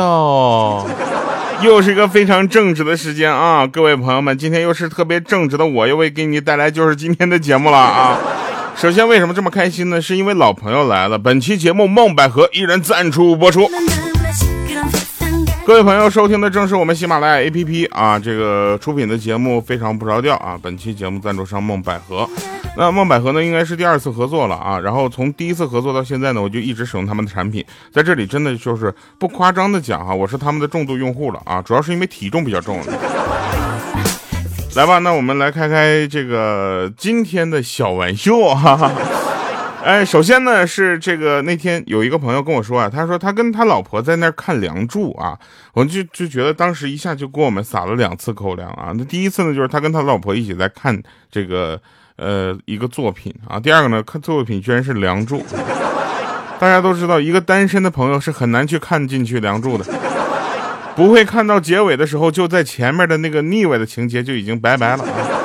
哟。又是一个非常正直的时间啊，各位朋友们，今天又是特别正直的我，又会给你带来就是今天的节目了啊。首先，为什么这么开心呢？是因为老朋友来了。本期节目梦百合依然赞助播出。各位朋友，收听的正是我们喜马拉雅 APP 啊，这个出品的节目非常不着调啊。本期节目赞助商梦百合，那梦百合呢应该是第二次合作了啊。然后从第一次合作到现在呢，我就一直使用他们的产品，在这里真的就是不夸张的讲哈，我是他们的重度用户了啊，主要是因为体重比较重。来吧，那我们来开开这个今天的小玩笑哈。哎，首先呢是这个那天有一个朋友跟我说啊，他说他跟他老婆在那儿看《梁祝》啊，我就就觉得当时一下就给我们撒了两次口粮啊。那第一次呢就是他跟他老婆一起在看这个呃一个作品啊，第二个呢看作品居然是《梁祝》。大家都知道，一个单身的朋友是很难去看进去《梁祝》的，不会看到结尾的时候就在前面的那个腻歪的情节就已经拜拜了啊。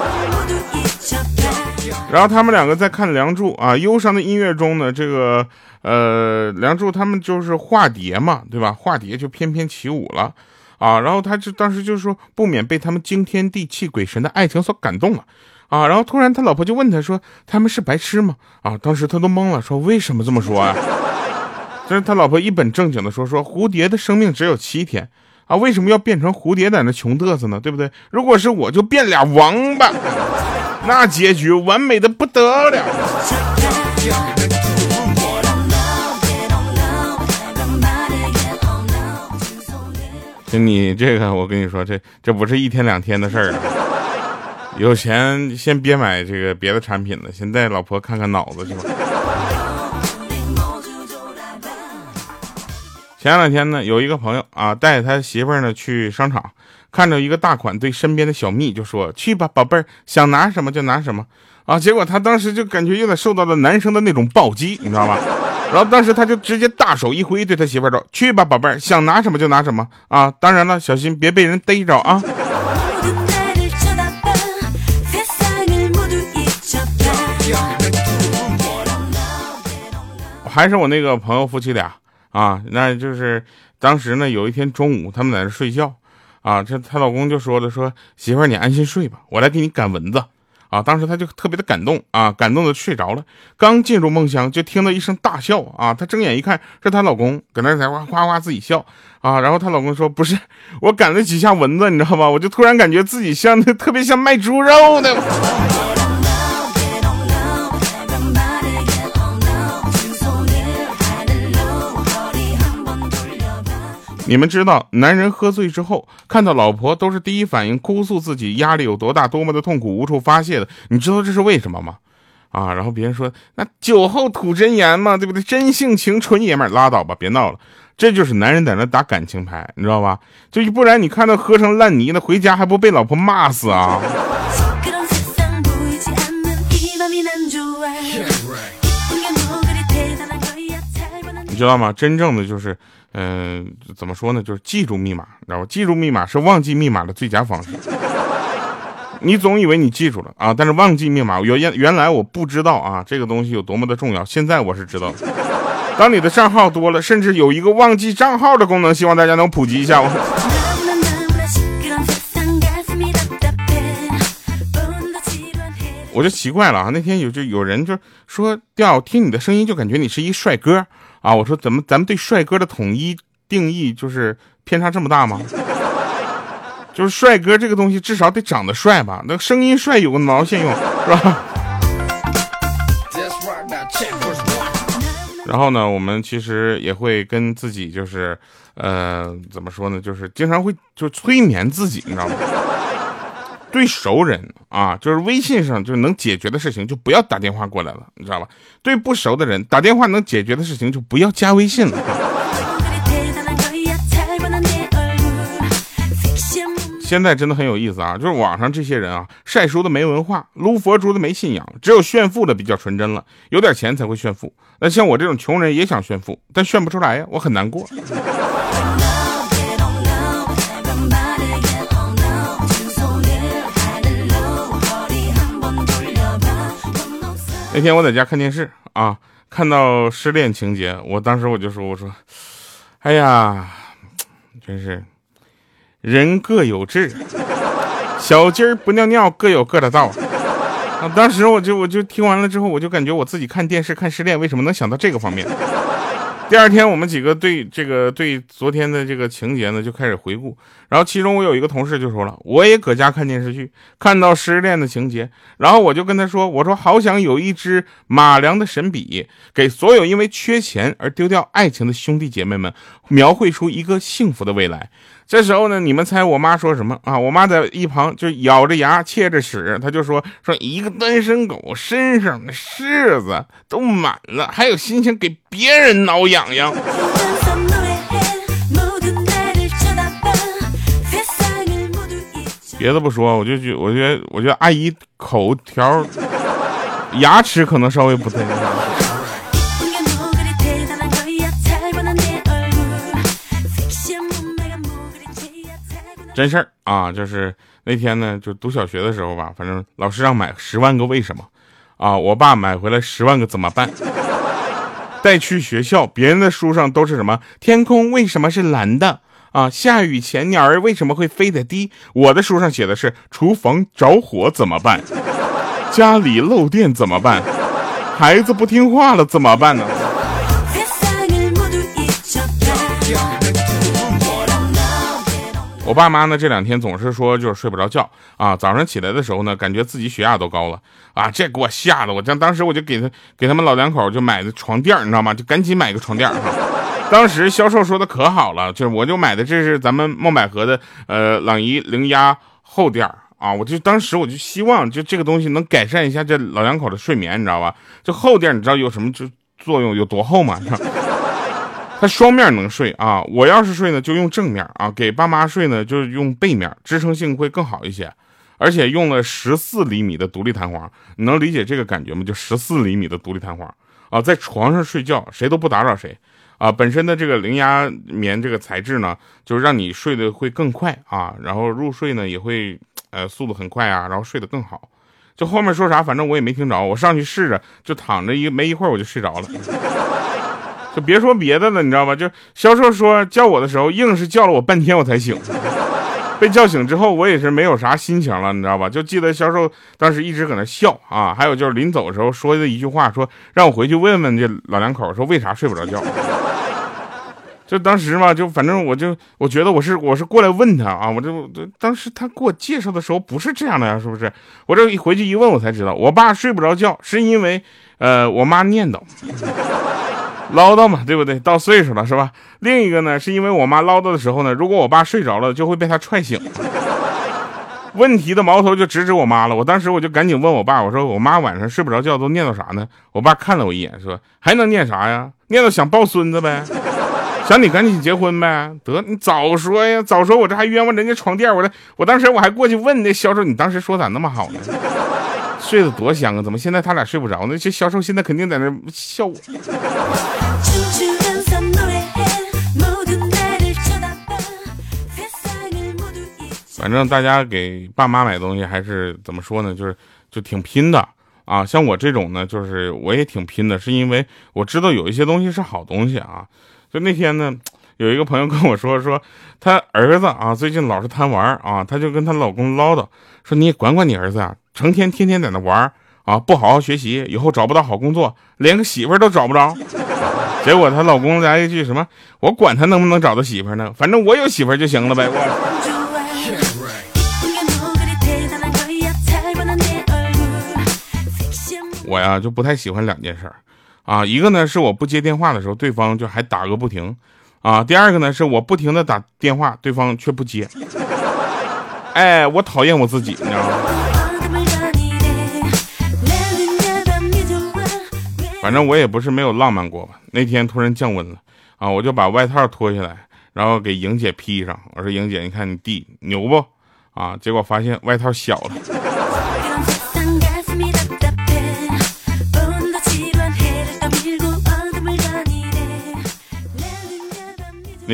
然后他们两个在看《梁祝》啊，忧伤的音乐中呢，这个呃，梁祝他们就是化蝶嘛，对吧？化蝶就翩翩起舞了啊。然后他就当时就说，不免被他们惊天地泣鬼神的爱情所感动了啊。然后突然他老婆就问他说：“他们是白痴吗？”啊，当时他都懵了，说：“为什么这么说啊？” 但是他老婆一本正经的说：“说蝴蝶的生命只有七天啊，为什么要变成蝴蝶在那穷嘚瑟呢？对不对？如果是我就变俩王八。”那结局完美的不得了。就你这个，我跟你说，这这不是一天两天的事儿啊。有钱先别买这个别的产品了，先带老婆看看脑子去吧。前两天呢，有一个朋友啊，带他媳妇儿呢去商场。看着一个大款，对身边的小蜜就说：“去吧，宝贝儿，想拿什么就拿什么啊！”结果他当时就感觉有点受到了男生的那种暴击，你知道吧？然后当时他就直接大手一挥，对他媳妇儿说：“去吧，宝贝儿，想拿什么就拿什么啊！当然了，小心别被人逮着啊！” 还是我那个朋友夫妻俩啊，那就是当时呢，有一天中午他们在那睡觉。啊，这她老公就说了，说媳妇儿你安心睡吧，我来给你赶蚊子。啊，当时她就特别的感动啊，感动的睡着了。刚进入梦乡，就听到一声大笑啊，她睁眼一看，是她老公搁那在哇哇哇自己笑啊。然后她老公说，不是我赶了几下蚊子，你知道吗？我就突然感觉自己像那 特别像卖猪肉的。你们知道，男人喝醉之后看到老婆都是第一反应哭诉自己压力有多大，多么的痛苦无处发泄的。你知道这是为什么吗？啊，然后别人说那酒后吐真言嘛，对不对？真性情，纯爷们儿，拉倒吧，别闹了。这就是男人在那打感情牌，你知道吧？就不然你看到喝成烂泥了，回家还不被老婆骂死啊？你知道吗？真正的就是。嗯，怎么说呢？就是记住密码，你知道吧？记住密码是忘记密码的最佳方式。你总以为你记住了啊，但是忘记密码，原原原来我不知道啊，这个东西有多么的重要。现在我是知道。当你的账号多了，甚至有一个忘记账号的功能，希望大家能普及一下。我就奇怪了啊，那天有就有人就说，调听你的声音就感觉你是一帅哥。啊，我说怎么咱们对帅哥的统一定义就是偏差这么大吗？就是帅哥这个东西至少得长得帅吧，那声音帅有个毛线用是吧？然后呢，我们其实也会跟自己就是，呃，怎么说呢？就是经常会就催眠自己，你知道吗？对熟人啊，就是微信上就能解决的事情，就不要打电话过来了，你知道吧？对不熟的人打电话能解决的事情，就不要加微信了。现在真的很有意思啊，就是网上这些人啊，晒书的没文化，撸佛珠的没信仰，只有炫富的比较纯真了，有点钱才会炫富。那像我这种穷人也想炫富，但炫不出来呀，我很难过。那天我在家看电视啊，看到失恋情节，我当时我就说：“我说，哎呀，真是人各有志，小鸡儿不尿尿各有各的道。当时我就我就听完了之后，我就感觉我自己看电视看失恋，为什么能想到这个方面？第二天，我们几个对这个对昨天的这个情节呢就开始回顾，然后其中我有一个同事就说了，我也搁家看电视剧，看到失恋的情节，然后我就跟他说，我说好想有一支马良的神笔，给所有因为缺钱而丢掉爱情的兄弟姐妹们，描绘出一个幸福的未来。这时候呢，你们猜我妈说什么啊？我妈在一旁就咬着牙切着齿，她就说说一个单身狗身上的虱子都满了，还有心情给别人挠痒痒。别的不说，我就觉我觉得我觉得阿姨口条牙齿可能稍微不太一样。真事儿啊，就是那天呢，就读小学的时候吧，反正老师让买十万个为什么，啊，我爸买回来十万个怎么办，带去学校，别人的书上都是什么天空为什么是蓝的？啊，下雨前鸟儿为什么会飞得低，我的书上写的是厨房着火怎么办，家里漏电怎么办，孩子不听话了怎么办呢？我爸妈呢这两天总是说就是睡不着觉啊，早上起来的时候呢，感觉自己血压都高了啊，这给我吓得我，当当时我就给他给他们老两口就买的床垫，你知道吗？就赶紧买个床垫哈。当时销售说的可好了，就是我就买的这是咱们梦百合的呃朗逸零压厚垫啊，我就当时我就希望就这个东西能改善一下这老两口的睡眠，你知道吧？这厚垫你知道有什么就作用有多厚吗？它双面能睡啊！我要是睡呢，就用正面啊；给爸妈睡呢，就用背面，支撑性会更好一些。而且用了十四厘米的独立弹簧，你能理解这个感觉吗？就十四厘米的独立弹簧啊，在床上睡觉，谁都不打扰谁啊。本身的这个零压棉这个材质呢，就是让你睡得会更快啊，然后入睡呢也会呃速度很快啊，然后睡得更好。就后面说啥，反正我也没听着，我上去试着就躺着一没一会儿我就睡着了。就别说别的了，你知道吧？就销售说叫我的时候，硬是叫了我半天，我才醒。被叫醒之后，我也是没有啥心情了，你知道吧？就记得销售当时一直搁那笑啊。还有就是临走的时候说的一句话，说让我回去问问这老两口，说为啥睡不着觉。就当时嘛，就反正我就我觉得我是我是过来问他啊，我就当时他给我介绍的时候不是这样的呀，是不是？我这一回去一问，我才知道，我爸睡不着觉是因为呃我妈念叨。唠叨嘛，对不对？到岁数了是吧？另一个呢，是因为我妈唠叨的时候呢，如果我爸睡着了，就会被他踹醒。问题的矛头就直指我妈了。我当时我就赶紧问我爸，我说我妈晚上睡不着觉都念叨啥呢？我爸看了我一眼，说还能念啥呀？念叨想抱孙子呗，想你赶紧结婚呗。得你早说呀，早说我这还冤枉人家床垫。我这我当时我还过去问那销售，你当时说咋那么好呢？睡得多香啊！怎么现在他俩睡不着呢？这销售现在肯定在那笑我。反正大家给爸妈买东西还是怎么说呢？就是就挺拼的啊。像我这种呢，就是我也挺拼的，是因为我知道有一些东西是好东西啊。就那天呢，有一个朋友跟我说，说他儿子啊最近老是贪玩啊，他就跟他老公唠叨说：“你也管管你儿子啊。”成天天天在那玩啊，不好好学习，以后找不到好工作，连个媳妇儿都找不着。结果她老公来一句什么：“我管他能不能找到媳妇儿呢？反正我有媳妇儿就行了呗。”我呀就不太喜欢两件事儿啊，一个呢是我不接电话的时候，对方就还打个不停啊；第二个呢是我不停的打电话，对方却不接。哎，我讨厌我自己，你知道吗？反正我也不是没有浪漫过吧。那天突然降温了啊，我就把外套脱下来，然后给莹姐披上。我说：“莹姐，你看你弟牛不？”啊，结果发现外套小了。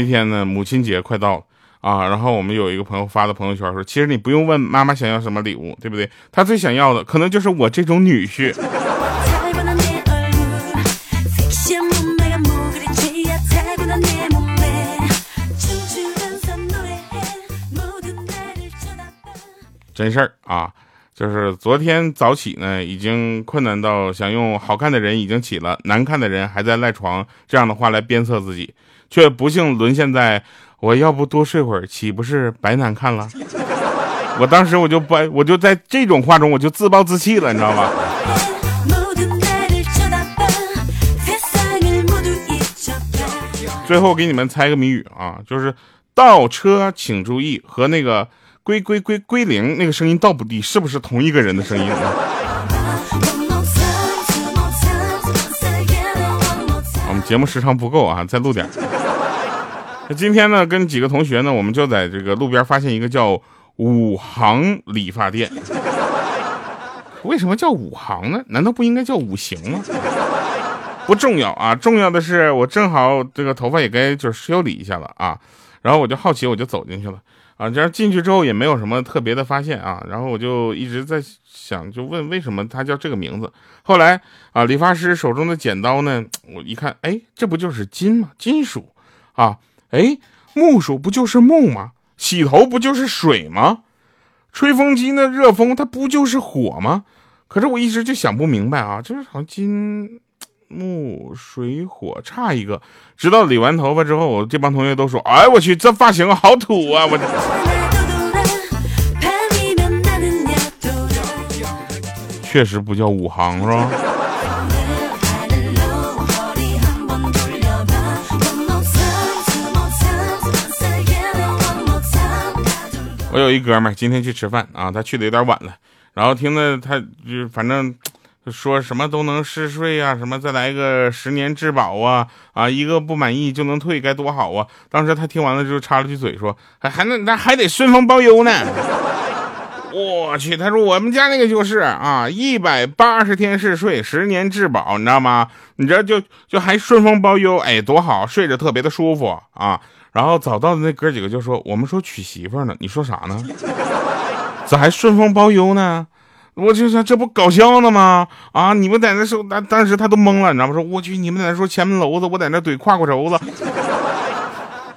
那天呢母亲节快到了啊然后我们有一个朋友发的朋友圈说其实你不用问妈妈想要什么礼物对不对？她最想要的可能就是我这种女婿。真事儿啊就是昨天早起呢已经困难到想用好看的人已经起了难看的人还在赖床这样的话来鞭策自己。却不幸沦陷在我要不多睡会儿，岂不是白难看了？我当时我就不，我就在这种话中我就自暴自弃了，你知道吗？最后给你们猜个谜语啊，就是倒车请注意和那个归归归归零那个声音倒不低，是不是同一个人的声音啊？我们节目时长不够啊，再录点。今天呢，跟几个同学呢，我们就在这个路边发现一个叫五行理发店。为什么叫五行呢？难道不应该叫五行吗？不重要啊，重要的是我正好这个头发也该就是修理一下了啊，然后我就好奇，我就走进去了啊，这样进去之后也没有什么特别的发现啊，然后我就一直在想，就问为什么他叫这个名字。后来啊，理发师手中的剪刀呢，我一看，哎，这不就是金吗？金属啊，哎，木薯不就是木吗？洗头不就是水吗？吹风机那热风它不就是火吗？可是我一直就想不明白啊，就是好像金。木水火差一个，直到理完头发之后，我这帮同学都说：“哎，我去，这发型好土啊！”我 确实不叫五行是吧？我有一哥们儿今天去吃饭啊，他去的有点晚了，然后听的他就反正。说什么都能试睡啊，什么再来个十年质保啊，啊，一个不满意就能退，该多好啊！当时他听完了之后插了句嘴，说还还能那还得顺丰包邮呢。我去，他说我们家那个就是啊，一百八十天试睡，十年质保，你知道吗？你这就就还顺丰包邮，哎，多好，睡着特别的舒服啊。然后早到的那哥几个就说，我们说娶媳妇呢，你说啥呢？咋还顺丰包邮呢？我就说这不搞笑呢吗？啊，你们在那说，当当时他都懵了，你知道吗？说我去，你们在那说前门楼子，我在那怼胯骨轴子。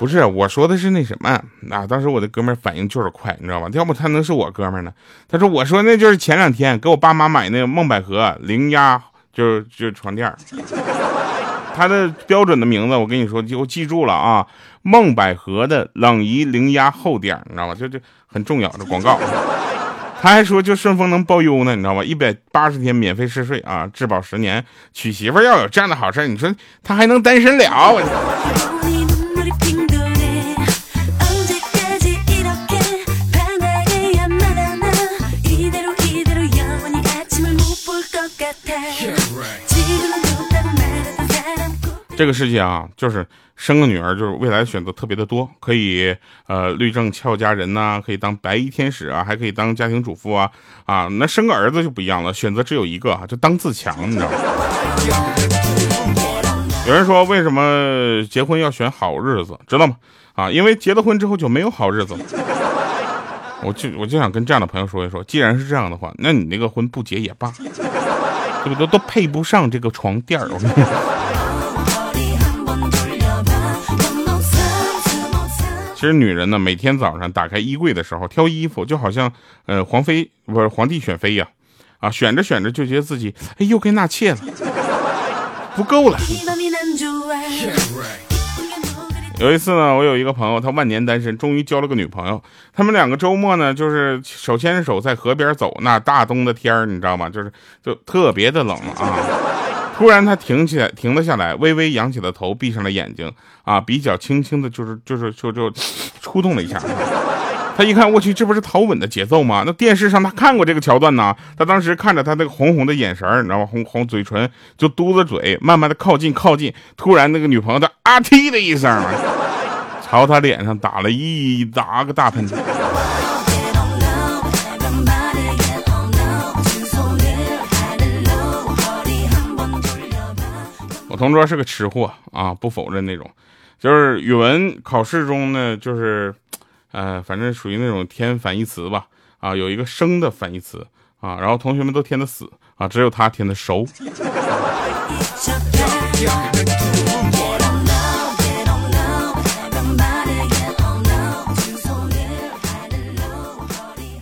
不是，我说的是那什么啊？当时我的哥们反应就是快，你知道吧？要不他能是我哥们呢？他说我说那就是前两天给我爸妈买那个梦百合零压，就是就是床垫他的标准的名字我跟你说就记住了啊，梦百合的冷仪零压厚垫，你知道吗？就就很重要这广告。他还说就顺丰能包邮呢，你知道吗？一百八十天免费试睡啊，质保十年。娶媳妇要有这样的好事你说他还能单身了？我。这个世界啊，就是生个女儿，就是未来选择特别的多，可以呃律政俏佳人呐，可以当白衣天使啊，还可以当家庭主妇啊啊，那生个儿子就不一样了，选择只有一个啊，就当自强，你知道吗？有人说为什么结婚要选好日子，知道吗？啊，因为结了婚之后就没有好日子。我就我就想跟这样的朋友说一说，既然是这样的话，那你那个婚不结也罢，对不对？都配不上这个床垫儿。其实女人呢，每天早上打开衣柜的时候挑衣服，就好像呃皇妃不是皇帝选妃呀，啊选着选着就觉得自己哎又该纳妾了，不够了。有一次呢，我有一个朋友，他万年单身，终于交了个女朋友。他们两个周末呢，就是手牵着手在河边走，那大冬的天儿，你知道吗？就是就特别的冷啊。突然，他停起来，停了下来，微微扬起了头，闭上了眼睛，啊，鼻角轻轻的，就是就是就就触动了一下。他一看，我去，这不是陶吻的节奏吗？那电视上他看过这个桥段呢。他当时看着他那个红红的眼神，你知道吗？红红嘴唇就嘟着嘴，慢慢的靠近靠近。突然，那个女朋友的啊嚏的一声，朝他脸上打了一打个大喷嚏。同桌是个吃货啊，不否认那种，就是语文考试中呢，就是，呃，反正属于那种填反义词吧，啊，有一个生的反义词啊，然后同学们都填的死啊，只有他填的熟。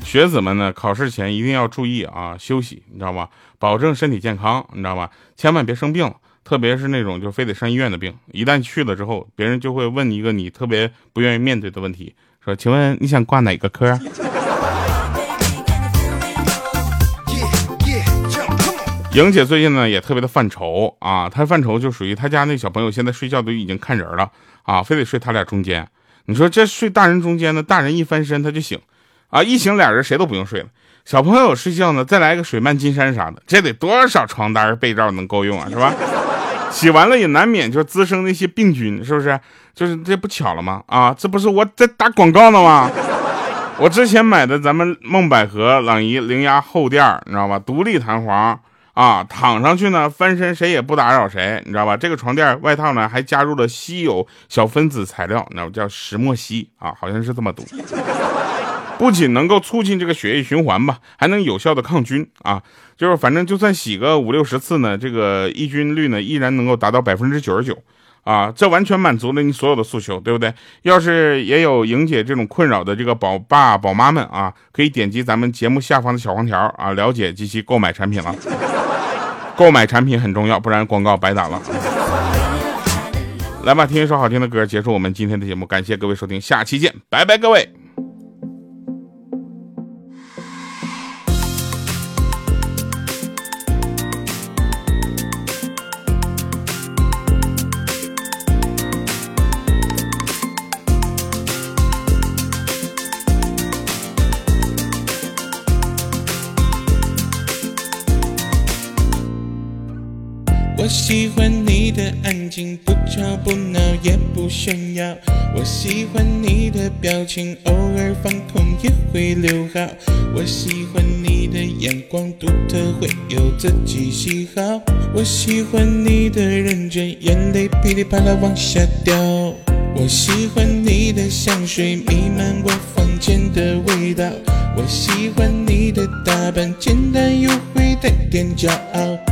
学子们呢，考试前一定要注意啊，休息，你知道吗？保证身体健康，你知道吧？千万别生病了，特别是那种就非得上医院的病，一旦去了之后，别人就会问一个你特别不愿意面对的问题，说：“请问你想挂哪个科？”莹姐最近呢也特别的犯愁啊，她犯愁就属于她家那小朋友现在睡觉都已经看人了啊，非得睡他俩中间。你说这睡大人中间呢，大人一翻身他就醒，啊，一醒俩人谁都不用睡了。小朋友睡觉呢，再来个水漫金山啥的，这得多少床单被罩能够用啊，是吧？洗完了也难免就滋生那些病菌，是不是？就是这不巧了吗？啊，这不是我在打广告呢吗？我之前买的咱们梦百合朗逸零压厚垫，你知道吧？独立弹簧。啊，躺上去呢，翻身谁也不打扰谁，你知道吧？这个床垫外套呢还加入了稀有小分子材料，那叫石墨烯啊，好像是这么读。不仅能够促进这个血液循环吧，还能有效的抗菌啊。就是反正就算洗个五六十次呢，这个抑菌率呢依然能够达到百分之九十九啊，这完全满足了你所有的诉求，对不对？要是也有莹姐这种困扰的这个宝爸宝妈们啊，可以点击咱们节目下方的小黄条啊，了解及其购买产品了。购买产品很重要，不然广告白打了。来吧，听一首好听的歌，结束我们今天的节目。感谢各位收听，下期见，拜拜，各位。我喜欢你的安静，不吵不闹也不炫耀。我喜欢你的表情，偶尔放空也会留好。我喜欢你的眼光独特，会有自己喜好。我喜欢你的认真，眼泪噼里啪啦往下掉。我喜欢你的香水弥漫我房间的味道。我喜欢你的打扮，简单又会带点骄傲。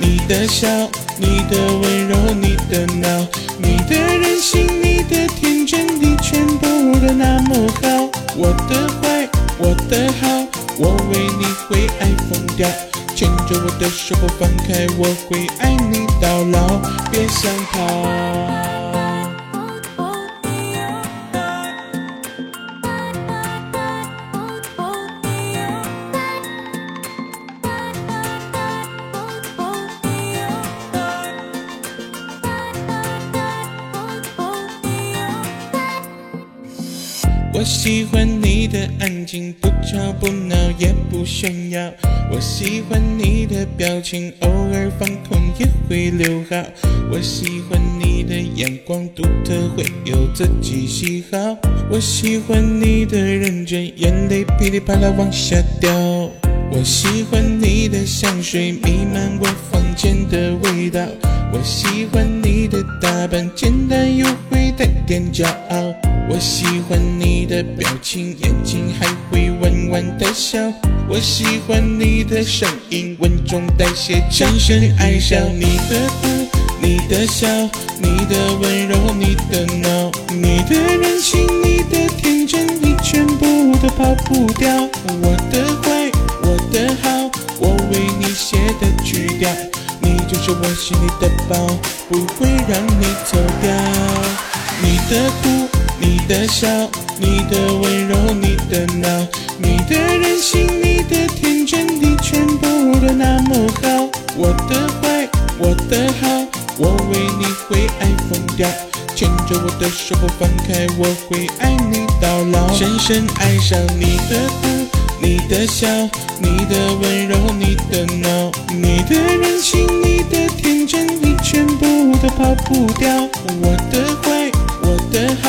你的笑，你的温柔，你的闹，你的任性，你的天真，你全部都那么好。我的坏，我的好，我为你会爱疯掉。牵着我的手不放开，我会爱你到老，别想逃。我喜欢你的安静，不吵不闹也不炫耀。我喜欢你的表情，偶尔放空也会留好。我喜欢你的眼光独特，会有自己喜好。我喜欢你的认真，眼泪噼里啪啦往下掉。我喜欢你的香水弥漫我房间的味道。我喜欢你的打扮，简单又会带点骄傲。我喜欢你的表情，眼睛还会弯弯的笑。我喜欢你的声音，稳重带些深深爱上你的哭，你的笑，你的温柔，你的闹，你的任性，你的天真，你全部都跑不掉。我的坏，我的好，我为你写的曲调，你就是我心里的宝，不会让你走掉。你的哭。的笑，你的温柔，你的闹，你的任性，你的天真，你全部都那么好。我的坏，我的好，我为你会爱疯掉。牵着我的手不放开，我会爱你到老。深深爱上你的哭，你的笑，你的温柔，你的闹，你的任性，你的天真，你全部都跑不掉。我的坏，我的好。